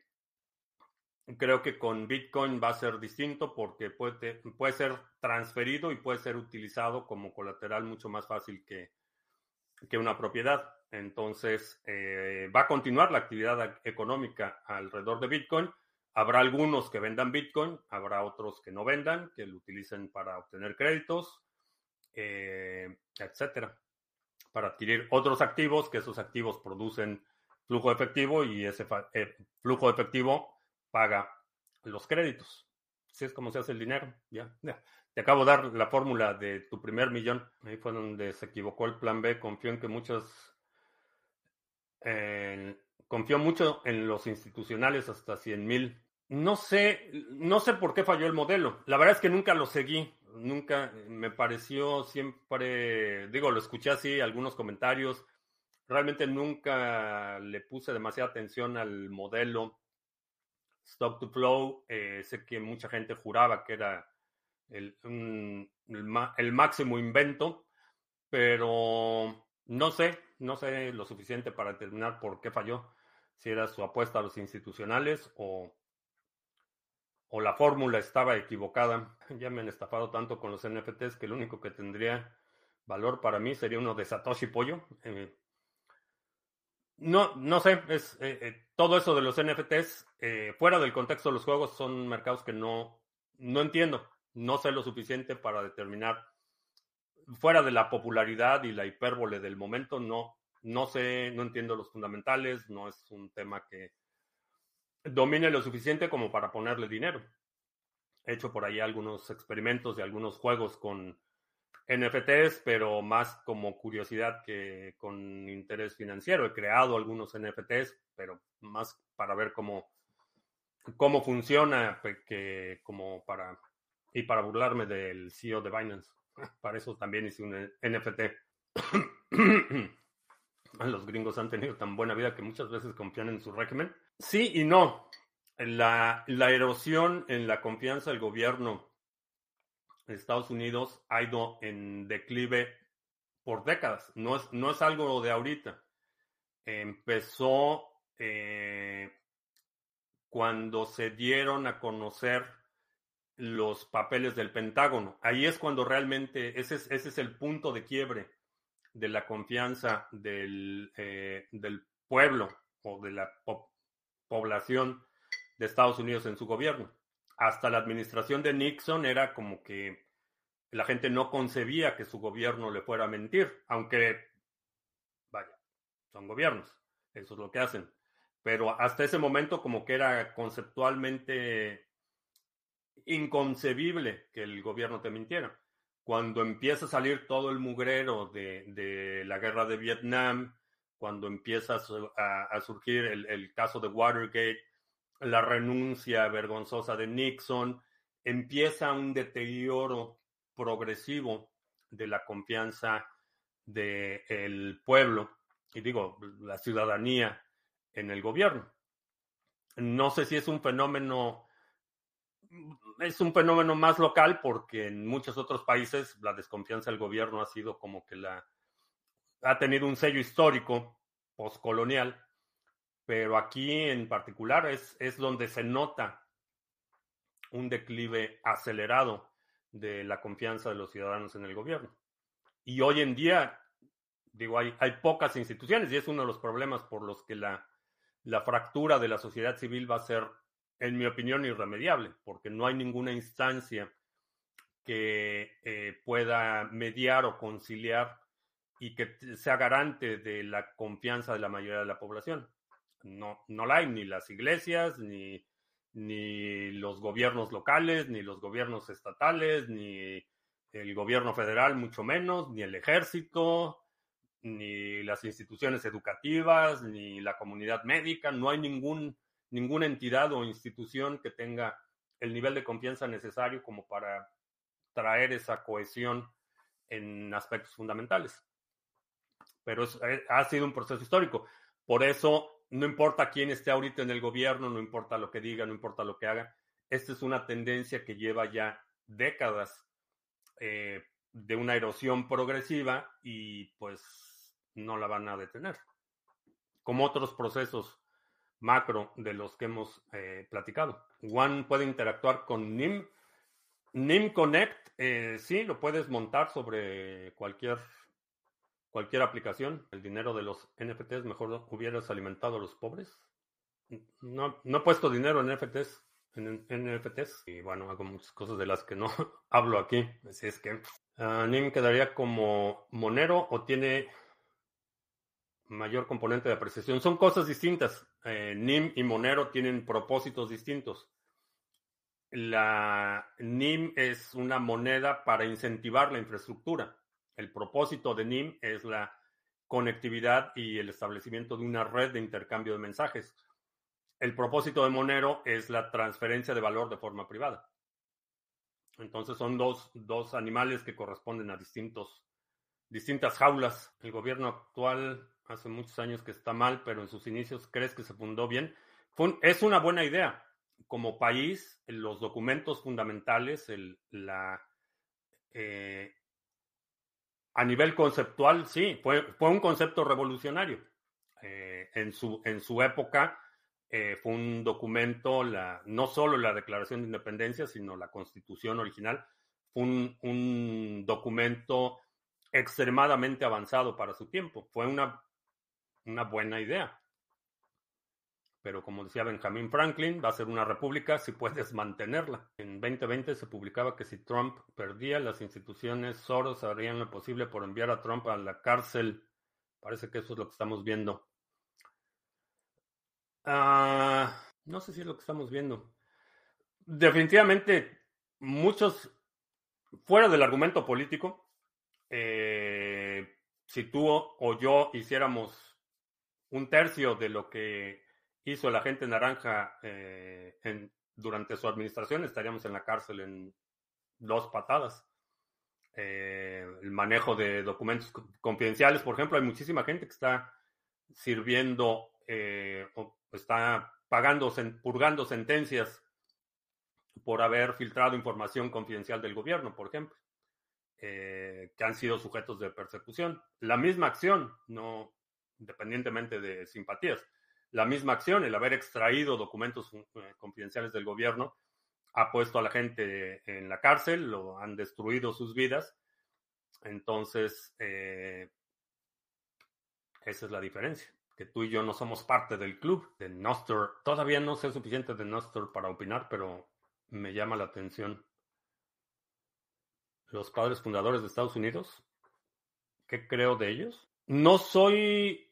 creo que con Bitcoin va a ser distinto porque puede, puede ser transferido y puede ser utilizado como colateral mucho más fácil que, que una propiedad. Entonces, eh, va a continuar la actividad económica alrededor de Bitcoin Habrá algunos que vendan Bitcoin, habrá otros que no vendan, que lo utilicen para obtener créditos, eh, etcétera, para adquirir otros activos, que esos activos producen flujo efectivo y ese eh, flujo efectivo paga los créditos. Así es como se hace el dinero. Ya, Te acabo de dar la fórmula de tu primer millón. Ahí fue donde se equivocó el plan B. Confío en que muchos. confío mucho en los institucionales hasta 100 mil. No sé, no sé por qué falló el modelo. La verdad es que nunca lo seguí. Nunca me pareció siempre, digo, lo escuché así, algunos comentarios. Realmente nunca le puse demasiada atención al modelo Stock to Flow. Eh, sé que mucha gente juraba que era el, el máximo invento, pero no sé, no sé lo suficiente para determinar por qué falló. Si era su apuesta a los institucionales o o la fórmula estaba equivocada. Ya me han estafado tanto con los NFTs que lo único que tendría valor para mí sería uno de Satoshi Pollo. Eh, no, no sé, es eh, eh, todo eso de los NFTs, fuera del contexto de los juegos, son mercados que no, no entiendo. No sé lo suficiente para determinar, fuera de la popularidad y la hipérbole del momento, no, no sé, no entiendo los fundamentales, no es un tema que domine lo suficiente como para ponerle dinero. He hecho por ahí algunos experimentos de algunos juegos con NFTs, pero más como curiosidad que con interés financiero. He creado algunos NFTs, pero más para ver cómo, cómo funciona que como para y para burlarme del CEO de Binance. Para eso también hice un NFT. Los gringos han tenido tan buena vida que muchas veces confían en su régimen. Sí y no. La, la erosión en la confianza del gobierno Estados Unidos ha ido en declive por décadas. No es, no es algo de ahorita. Empezó eh, cuando se dieron a conocer los papeles del Pentágono. Ahí es cuando realmente ese es, ese es el punto de quiebre de la confianza del, eh, del pueblo o de la población de Estados Unidos en su gobierno. Hasta la administración de Nixon era como que la gente no concebía que su gobierno le fuera a mentir, aunque, vaya, son gobiernos, eso es lo que hacen. Pero hasta ese momento como que era conceptualmente inconcebible que el gobierno te mintiera. Cuando empieza a salir todo el mugrero de, la guerra de Vietnam, cuando empieza a, surgir el, caso de Watergate, la renuncia vergonzosa de Nixon, empieza un deterioro progresivo de la confianza del pueblo, y digo, la ciudadanía en el gobierno. No sé si es un fenómeno es un fenómeno más local porque en muchos otros países la desconfianza del gobierno ha sido como que la ha tenido un sello histórico postcolonial, pero aquí en particular es, es donde se nota un declive acelerado de la confianza de los ciudadanos en el gobierno. Y hoy en día, digo, hay, hay pocas instituciones y es uno de los problemas por los que la, la fractura de la sociedad civil va a ser en mi opinión, irremediable, porque no hay ninguna instancia que eh, pueda mediar o conciliar y que sea garante de la confianza de la mayoría de la población. No, no la hay ni las iglesias, ni, ni los gobiernos locales, ni los gobiernos estatales, ni el gobierno federal, mucho menos, ni el ejército, ni las instituciones educativas, ni la comunidad médica. No hay ningún ninguna entidad o institución que tenga el nivel de confianza necesario como para traer esa cohesión en aspectos fundamentales. Pero eh, ha sido un proceso histórico. Por eso, no importa quién esté ahorita en el gobierno, no importa lo que diga, no importa lo que haga, esta es una tendencia que lleva ya décadas eh, de una erosión progresiva y pues no la van a detener. Como otros procesos macro de los que hemos eh, platicado. One puede interactuar con NIM. NIM Connect, eh, sí, lo puedes montar sobre cualquier, cualquier aplicación. El dinero de los NFTs, mejor hubieras alimentado a los pobres. No, he puesto dinero en NFTs. En, NFTs. Y bueno, hago muchas cosas de las que no hablo aquí. Así es que ah, NIM quedaría como Monero o tiene mayor componente de apreciación. Son cosas distintas. Eh, NIM y Monero tienen propósitos distintos. La NIM es una moneda para incentivar la infraestructura. El propósito de NIM es la conectividad y el establecimiento de una red de intercambio de mensajes. El propósito de Monero es la transferencia de valor de forma privada. Entonces son dos, dos animales que corresponden a distintos, distintas jaulas. El gobierno actual hace muchos años que está mal, pero en sus inicios crees que se fundó bien. es una buena idea. Como país, los documentos fundamentales, la, eh, a nivel conceptual, sí, fue, fue un concepto revolucionario. Eh, en, su, en su época eh, fue un documento, no solo la Declaración de Independencia, sino la Constitución original, fue un, un documento extremadamente avanzado para su tiempo. Fue una, una buena idea. Pero como decía Benjamin Franklin, va a ser una república si puedes mantenerla. En 2020 se publicaba que si Trump perdía, las instituciones Soros harían lo posible por enviar a Trump a la cárcel. Parece que eso es lo que estamos viendo. Ah, no sé si es lo que estamos viendo. Definitivamente, muchos, fuera del argumento político, eh, si tú o yo hiciéramos un tercio de lo que hizo la gente naranja eh, en, durante su administración, estaríamos en la cárcel en dos patadas. Eh, el manejo de documentos confidenciales, por ejemplo, hay muchísima gente que está sirviendo eh, o está pagando, purgando sentencias por haber filtrado información confidencial del gobierno, por ejemplo, que han sido sujetos de persecución. La misma acción, no independientemente de simpatías la misma acción, el haber extraído documentos eh, confidenciales del gobierno, ha puesto a la gente en la cárcel, lo han destruido sus vidas. Entonces, eh, esa es la diferencia, que tú y yo no somos parte del club de Nostr. Todavía no sé suficiente de Nostr para opinar, pero me llama la atención. Los padres fundadores de Estados Unidos, ¿qué creo de ellos? No soy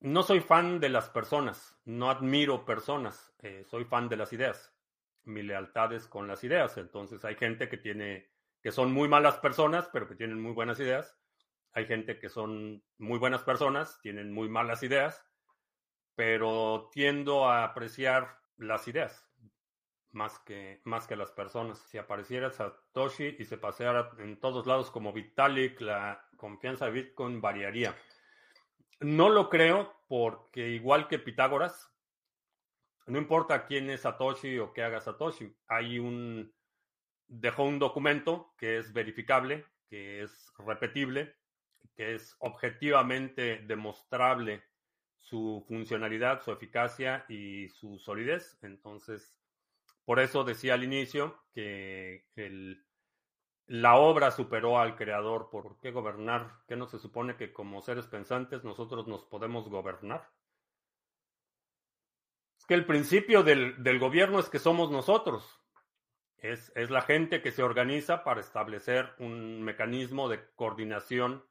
no soy fan de las personas, no admiro personas, eh, soy fan de las ideas. Mi lealtad es con las ideas. Entonces hay gente que tiene, que son muy malas personas, pero que tienen muy buenas ideas. Hay gente que son muy buenas personas, tienen muy malas ideas, pero tiendo a apreciar las ideas más que, más que las personas. Si apareciera Satoshi y se paseara en todos lados como Vitalik, la confianza de Bitcoin variaría. No lo creo porque igual que Pitágoras, no importa quién es Satoshi o qué haga Satoshi, hay un dejó un documento que es verificable, que es repetible, que es objetivamente demostrable su funcionalidad, su eficacia y su solidez. Entonces, por eso decía al inicio que el la obra superó al creador. ¿Por qué gobernar? ¿Qué no se supone que como seres pensantes nosotros nos podemos gobernar? Es que el principio del, gobierno es que somos nosotros. Es, es, la gente que se organiza para establecer un mecanismo de coordinación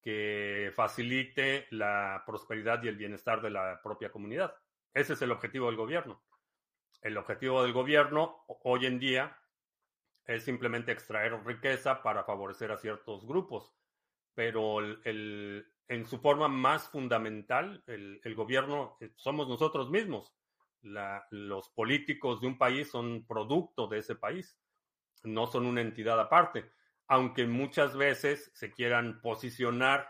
que facilite la prosperidad y el bienestar de la propia comunidad. Ese es el objetivo del gobierno. El objetivo del gobierno hoy en día es simplemente extraer riqueza para favorecer a ciertos grupos. Pero el, en su forma más fundamental, el, gobierno eh, somos nosotros mismos. los políticos de un país son producto de ese país, no son una entidad aparte, aunque muchas veces se quieran posicionar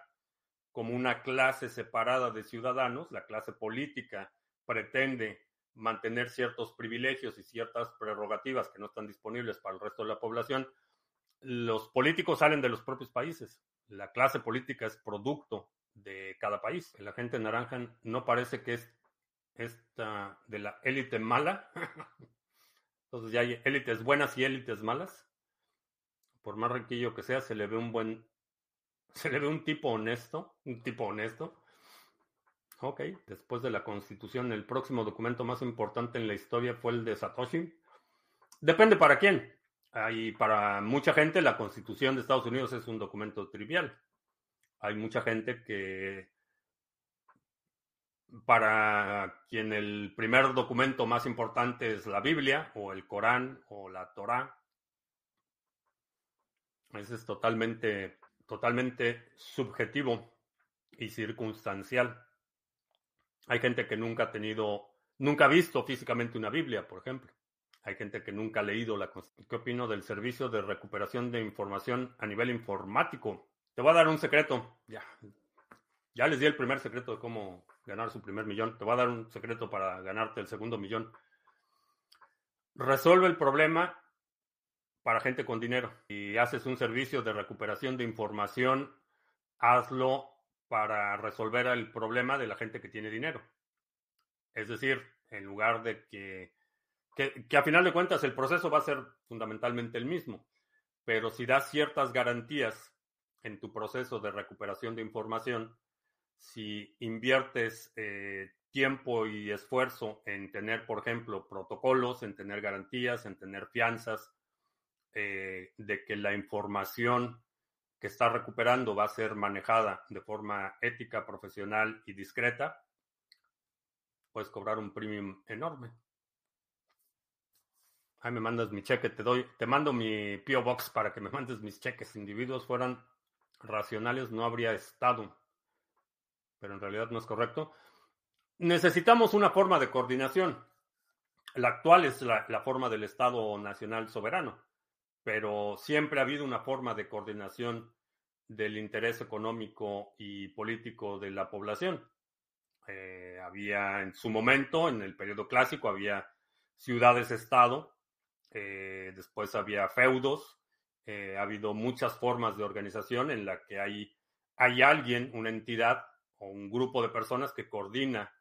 como una clase separada de ciudadanos, la clase política pretende mantener ciertos privilegios y ciertas prerrogativas que no están disponibles para el resto de la población, los políticos salen de los propios países. La clase política es producto de cada país. La gente naranja no parece que es esta de la élite mala. Entonces ya hay élites buenas y élites malas. Por más riquillo que sea, se le ve un buen, se le ve un tipo honesto, un tipo honesto Ok, después de la Constitución, el próximo documento más importante en la historia fue el de Satoshi. Depende para quién. Hay para mucha gente la Constitución de Estados Unidos es un documento trivial. Hay mucha gente que para quien el primer documento más importante es la Biblia o el Corán o la Torá. Ese es totalmente, totalmente subjetivo y circunstancial. Hay gente que nunca ha tenido, nunca ha visto físicamente una Biblia, por ejemplo. Hay gente que nunca ha leído la Constitución. ¿Qué opino del servicio de recuperación de información a nivel informático? Te voy a dar un secreto. Ya, ya les di el primer secreto de cómo ganar su primer millón. Te voy a dar un secreto para ganarte el segundo millón. Resuelve el problema para gente con dinero. Si haces un servicio de recuperación de información, hazlo para resolver el problema de la gente que tiene dinero. Es decir, en lugar de que, que, a final de cuentas el proceso va a ser fundamentalmente el mismo, pero si das ciertas garantías en tu proceso de recuperación de información, si inviertes eh, tiempo y esfuerzo en tener, por ejemplo, protocolos, en tener garantías, en tener fianzas, eh, de que la información que está recuperando va a ser manejada de forma ética, profesional y discreta, puedes cobrar un premium enorme. Ahí me mandas mi cheque, te doy, te mando mi PO Box para que me mandes mis cheques. individuos fueran racionales, no habría estado. Pero en realidad no es correcto. Necesitamos una forma de coordinación. La actual es la, la forma del Estado Nacional Soberano, pero siempre ha habido una forma de coordinación del interés económico y político de la población. Eh, había en su momento, en el periodo clásico, había ciudades-estado, eh, después había feudos, eh, ha habido muchas formas de organización en la que hay, hay alguien, una entidad o un grupo de personas que coordina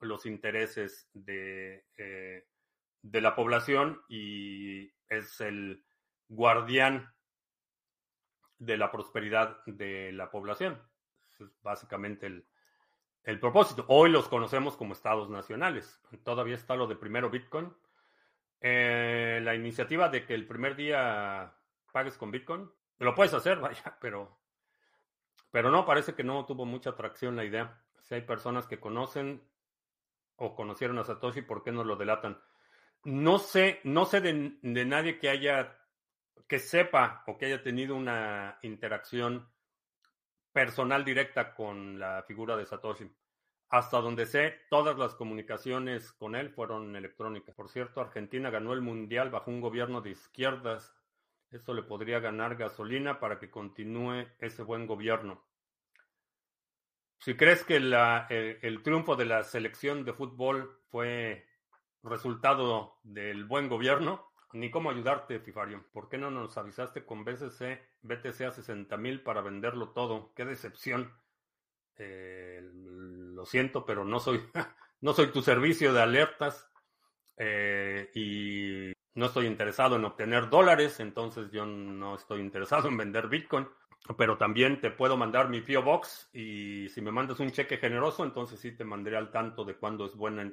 los intereses de, de la población y es el guardián de la prosperidad de la población. Es básicamente el, el propósito. Hoy los conocemos como estados nacionales. Todavía está lo de primero Bitcoin. Eh, la iniciativa de que el primer día pagues con Bitcoin, lo puedes hacer, vaya, pero, pero no, parece que no tuvo mucha atracción la idea. Si hay personas que conocen o conocieron a Satoshi, ¿por qué no lo delatan? No sé, no sé de, de nadie que haya, que sepa o que haya tenido una interacción personal directa con la figura de Satoshi. Hasta donde sé, todas las comunicaciones con él fueron electrónicas. Por cierto, Argentina ganó el Mundial bajo un gobierno de izquierdas. Esto le podría ganar gasolina para que continúe ese buen gobierno. Si crees que la, el, el triunfo de la selección de fútbol fue resultado del buen gobierno, ni cómo ayudarte, Fifario. ¿Por qué no nos avisaste con BCC, BTC a 60 mil para venderlo todo? Qué decepción. Eh, lo siento, pero no soy, no soy tu servicio de alertas eh, y no estoy interesado en obtener dólares, entonces yo no estoy interesado en vender Bitcoin. Pero también te puedo mandar mi PO Box y si me mandas un cheque generoso, entonces sí te mandaré al tanto de cuándo es buena,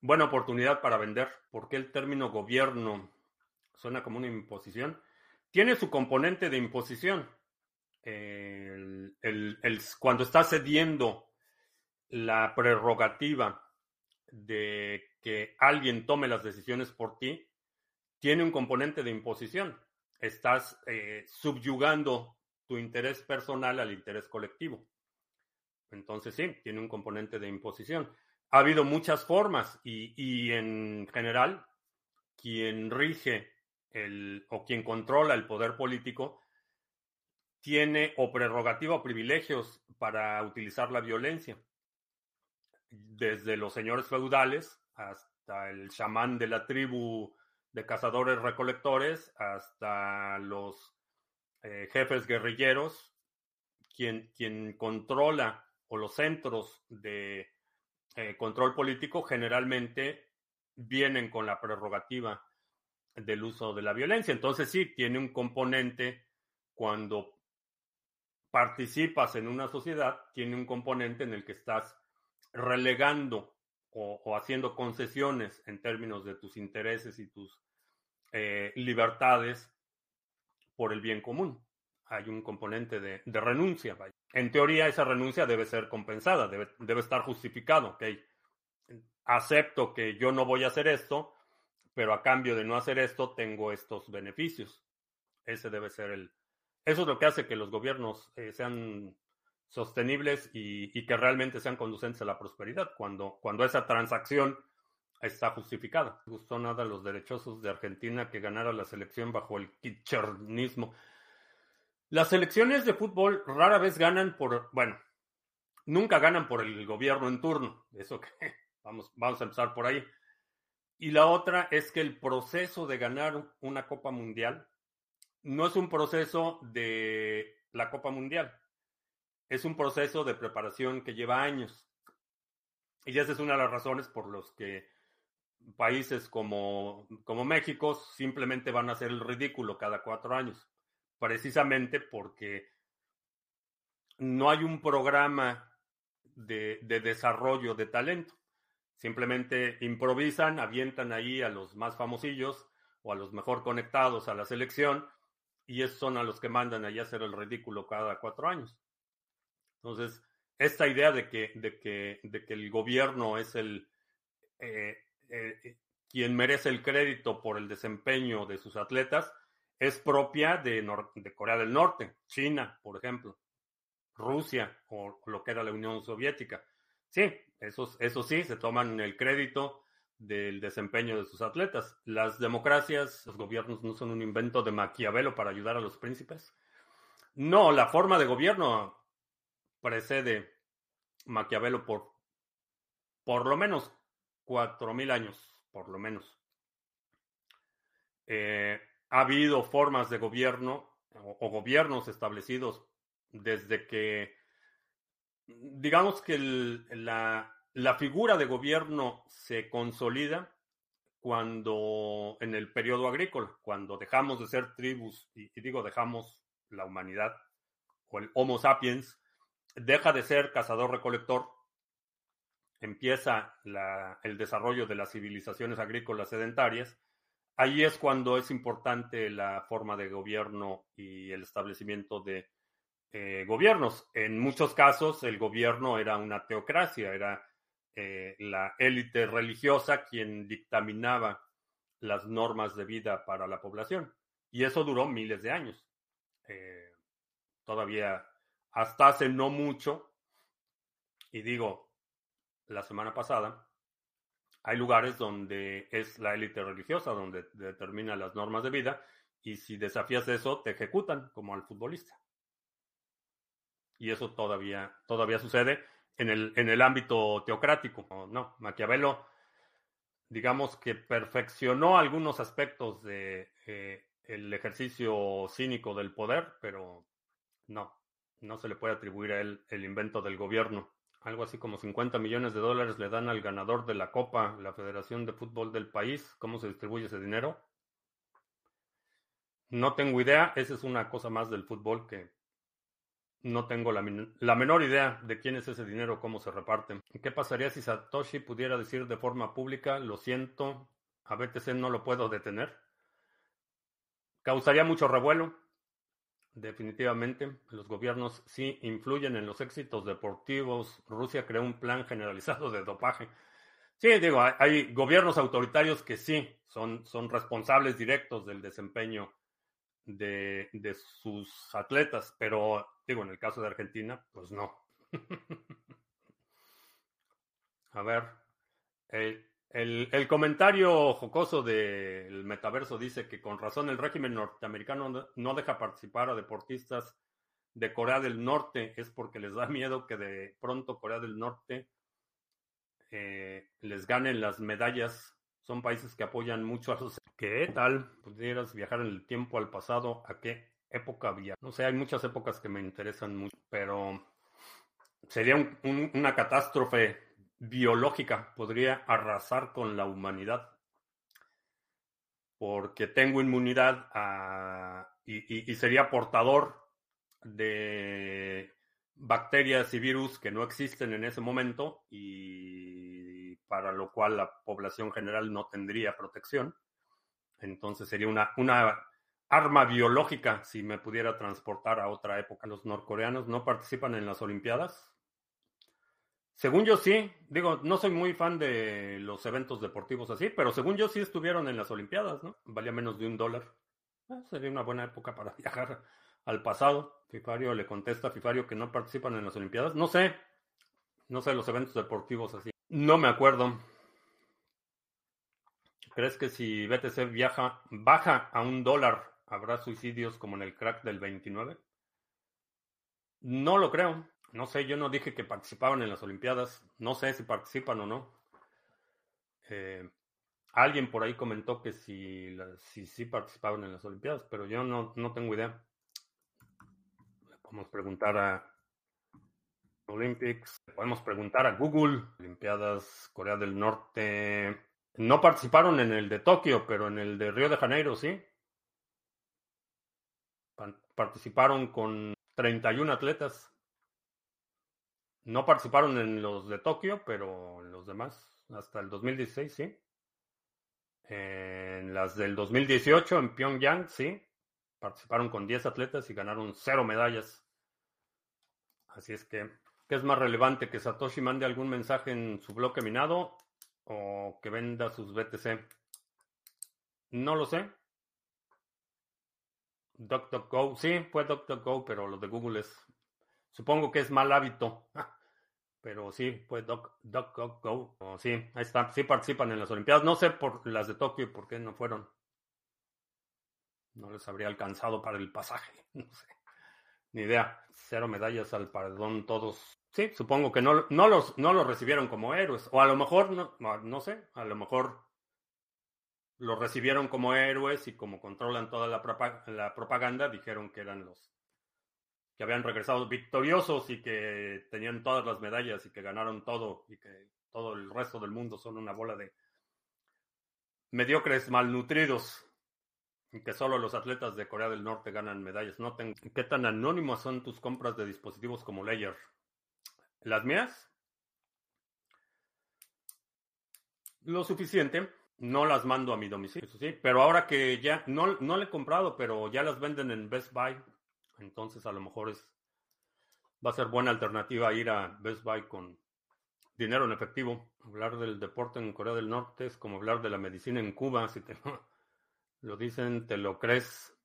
buena oportunidad para vender. ¿Por qué el término gobierno suena como una imposición, tiene su componente de imposición. El, cuando está cediendo la prerrogativa de que alguien tome las decisiones por ti, tiene un componente de imposición. Estás eh, subyugando tu interés personal al interés colectivo. Entonces sí, tiene un componente de imposición. Ha habido muchas formas y, y en general, quien rige o quien controla el poder político tiene o prerrogativa o privilegios para utilizar la violencia. Desde los señores feudales hasta el chamán de la tribu de cazadores recolectores, hasta los eh, jefes guerrilleros, quien, quien controla o los centros de eh, control político generalmente vienen con la prerrogativa del uso de la violencia. Entonces sí, tiene un componente cuando participas en una sociedad, tiene un componente en el que estás relegando o, haciendo concesiones en términos de tus intereses y tus eh, libertades por el bien común. Hay un componente de, renuncia. En teoría, esa renuncia debe ser compensada, debe, debe estar justificado. Acepto que yo no voy a hacer esto, pero a cambio de no hacer esto tengo estos beneficios. Ese debe ser el... Eso es lo que hace que los gobiernos eh, sean sostenibles y, que realmente sean conducentes a la prosperidad, cuando, cuando esa transacción está justificada. Me gustó nada los derechosos de Argentina que ganara la selección bajo el kirchnernismo. Las elecciones de fútbol rara vez ganan por, bueno, nunca ganan por el gobierno en turno. Eso que vamos, vamos a empezar por ahí. Y la otra es que el proceso de ganar una Copa Mundial no es un proceso de la Copa Mundial, es un proceso de preparación que lleva años. Y esa es una de las razones por las que países como, como México simplemente van a hacer el ridículo cada cuatro años. precisamente porque no hay un programa de, de, desarrollo de talento. Simplemente improvisan, avientan ahí a los más famosillos o a los mejor conectados a la selección y esos son a los que mandan ahí a hacer el ridículo cada cuatro años. Entonces, esta idea de que, de que, de que el gobierno es el eh, eh, quien merece el crédito por el desempeño de sus atletas es propia de, de Corea del Norte, China, por ejemplo. Rusia o lo que era la Unión Soviética. Sí, eso sí, se toman el crédito del desempeño de sus atletas. Las democracias, los gobiernos no son un invento de Maquiavelo para ayudar a los príncipes. No, la forma de gobierno precede Maquiavelo por por lo menos cuatro mil años, por lo menos. Eh, ha habido formas de gobierno o gobiernos establecidos desde que, digamos que la, la figura de gobierno se consolida cuando en el periodo agrícola, cuando dejamos de ser tribus, y, digo dejamos la humanidad o el Homo sapiens, deja de ser cazador-recolector, empieza el desarrollo de las civilizaciones agrícolas sedentarias, ahí es cuando es importante la forma de gobierno y el establecimiento de eh, gobiernos. En muchos casos el gobierno era una teocracia, era eh, la élite religiosa quien dictaminaba las normas de vida para la población. Y eso duró miles de años. Eh, todavía hasta hace no mucho, y digo, la semana pasada, hay lugares donde es la élite religiosa, donde determina las normas de vida, y si desafías eso, te ejecutan como al futbolista y eso todavía, todavía sucede en el, en el ámbito teocrático. No, Maquiavelo, digamos que perfeccionó algunos aspectos de eh, el ejercicio cínico del poder, pero no, no se le puede atribuir a él el invento del gobierno. Algo así como 50 millones de dólares le dan al ganador de la Copa, la Federación de Fútbol del país. ¿Cómo se distribuye ese dinero? No tengo idea. Esa es una cosa más del fútbol que no tengo la, menor idea de quién es ese dinero, cómo se reparte. ¿Qué pasaría si Satoshi pudiera decir de forma pública, lo siento, a BTC no lo puedo detener? Causaría mucho revuelo. Definitivamente, los gobiernos sí influyen en los éxitos deportivos. Rusia creó un plan generalizado de dopaje. Sí, digo, hay, gobiernos autoritarios que sí son, son responsables directos del desempeño de, de sus atletas, pero digo, en el caso de Argentina, pues no. A ver, el, el, comentario jocoso del metaverso dice que con razón el régimen norteamericano no deja participar a deportistas de Corea del Norte, es porque les da miedo que de pronto Corea del Norte eh, les ganen las medallas. Son países que apoyan mucho a sus ¿Qué tal? ¿Pudieras viajar en el tiempo al pasado? ¿A qué época había? No sé, hay muchas épocas que me interesan mucho, pero sería una catástrofe biológica. Podría arrasar con la humanidad. Porque tengo inmunidad y sería portador de bacterias y virus que no existen en ese momento y para lo cual la población general no tendría protección. Entonces sería una, una arma biológica si me pudiera transportar a otra época. Los norcoreanos no participan en las Olimpiadas. Según yo sí, digo, no soy muy fan de los eventos deportivos así, pero según yo sí estuvieron en las Olimpiadas, ¿no? Valía menos de un dólar. Ah, sería una buena época para viajar al pasado. Fifario le contesta a Fifario que no participan en las Olimpiadas. No sé, no sé los eventos deportivos así. No me acuerdo. ¿Crees que si BTC viaja, baja a un dólar, habrá suicidios como en el crack del 29? No lo creo. No sé, yo no dije que participaban en las Olimpiadas. No sé si participan o no. Eh, alguien por ahí comentó que si, si, sí participaban en las Olimpiadas, pero yo no, no tengo idea. podemos preguntar a Olympics, podemos preguntar a Google, Olimpiadas, Corea del Norte. No participaron en el de Tokio, pero en el de Río de Janeiro sí. Participaron con 31 atletas. No participaron en los de Tokio, pero los demás, hasta el 2016, sí. En las del 2018 en Pyongyang, sí. Participaron con 10 atletas y ganaron 0 medallas. Así es que, ¿qué es más relevante? ¿Que Satoshi mande algún mensaje en su bloque minado o que venda sus BTC? No lo sé. DuckDuckGo, sí, fue DuckDuckGo, pero lo de Google es, supongo que es mal hábito. Pero sí, fue DuckDuckGo. Oh, sí, ahí está, sí participan en las Olimpiadas. No sé por las de Tokio por qué no fueron. No les habría alcanzado para el pasaje, no sé. Ni idea. Cero medallas al perdón todos. Sí, supongo que no, no, los, no los recibieron como héroes. O a lo mejor, no, no sé, a lo mejor los recibieron como héroes y como controlan toda la, la propaganda, dijeron que eran los que habían regresado victoriosos y que tenían todas las medallas y que ganaron todo y que todo el resto del mundo son una bola de mediocres malnutridos y que solo los atletas de Corea del Norte ganan medallas. Noten qué tan anónimas son tus compras de dispositivos como Layer. ¿Las mías? Lo suficiente no las mando a mi domicilio, sí. Pero ahora que ya, no, no le he comprado, pero ya las venden en Best Buy. Entonces a lo mejor es, va a ser buena alternativa ir a Best Buy con dinero en efectivo. Hablar del deporte en Corea del Norte es como hablar de la medicina en Cuba. Si te lo dicen, te lo crees.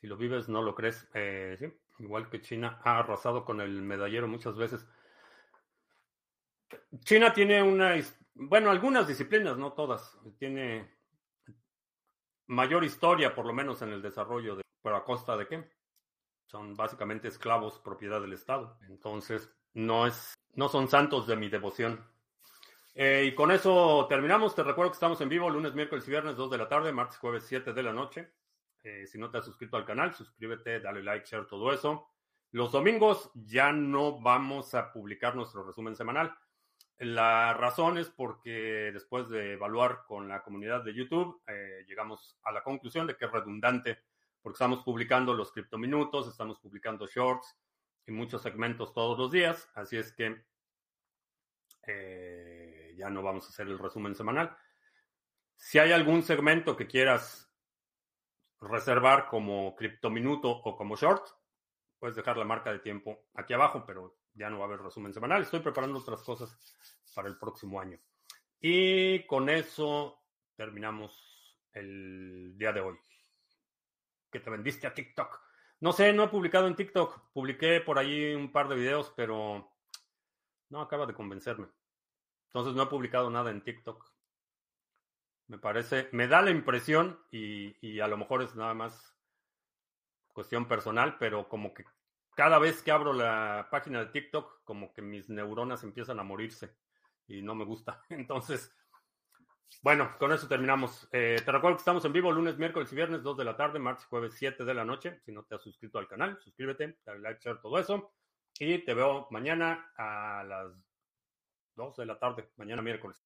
Si lo vives, no lo crees. Eh, sí, igual que China ha arrasado con el medallero muchas veces. China tiene una bueno, algunas disciplinas, no todas. Tiene mayor historia, por lo menos en el desarrollo, de, pero a costa de qué? Son básicamente esclavos propiedad del Estado. Entonces, no, es, no son santos de mi devoción. Eh, y con eso terminamos. Te recuerdo que estamos en vivo lunes, miércoles y viernes, 2 de la tarde, martes, jueves, 7 de la noche. Eh, si no te has suscrito al canal, suscríbete, dale like, share, todo eso. Los domingos ya no vamos a publicar nuestro resumen semanal. La razón es porque después de evaluar con la comunidad de YouTube, eh, llegamos a la conclusión de que es redundante, porque estamos publicando los criptominutos, estamos publicando shorts y muchos segmentos todos los días, así es que eh, ya no vamos a hacer el resumen semanal. Si hay algún segmento que quieras reservar como criptominuto o como short, puedes dejar la marca de tiempo aquí abajo, pero ya no va a haber resumen semanal. Estoy preparando otras cosas para el próximo año. Y con eso terminamos el día de hoy. Que te vendiste a TikTok. No sé, no he publicado en TikTok. Publiqué por ahí un par de videos, pero no acaba de convencerme. Entonces no he publicado nada en TikTok. Me parece, me da la impresión, y, y a lo mejor es nada más cuestión personal, pero como que cada vez que abro la página de TikTok, como que mis neuronas empiezan a morirse y no me gusta. Entonces, bueno, con eso terminamos. Eh, te recuerdo que estamos en vivo lunes, miércoles y viernes, 2 de la tarde, martes, jueves, 7 de la noche. Si no te has suscrito al canal, suscríbete, dale like, share, todo eso. Y te veo mañana a las 2 de la tarde, mañana miércoles.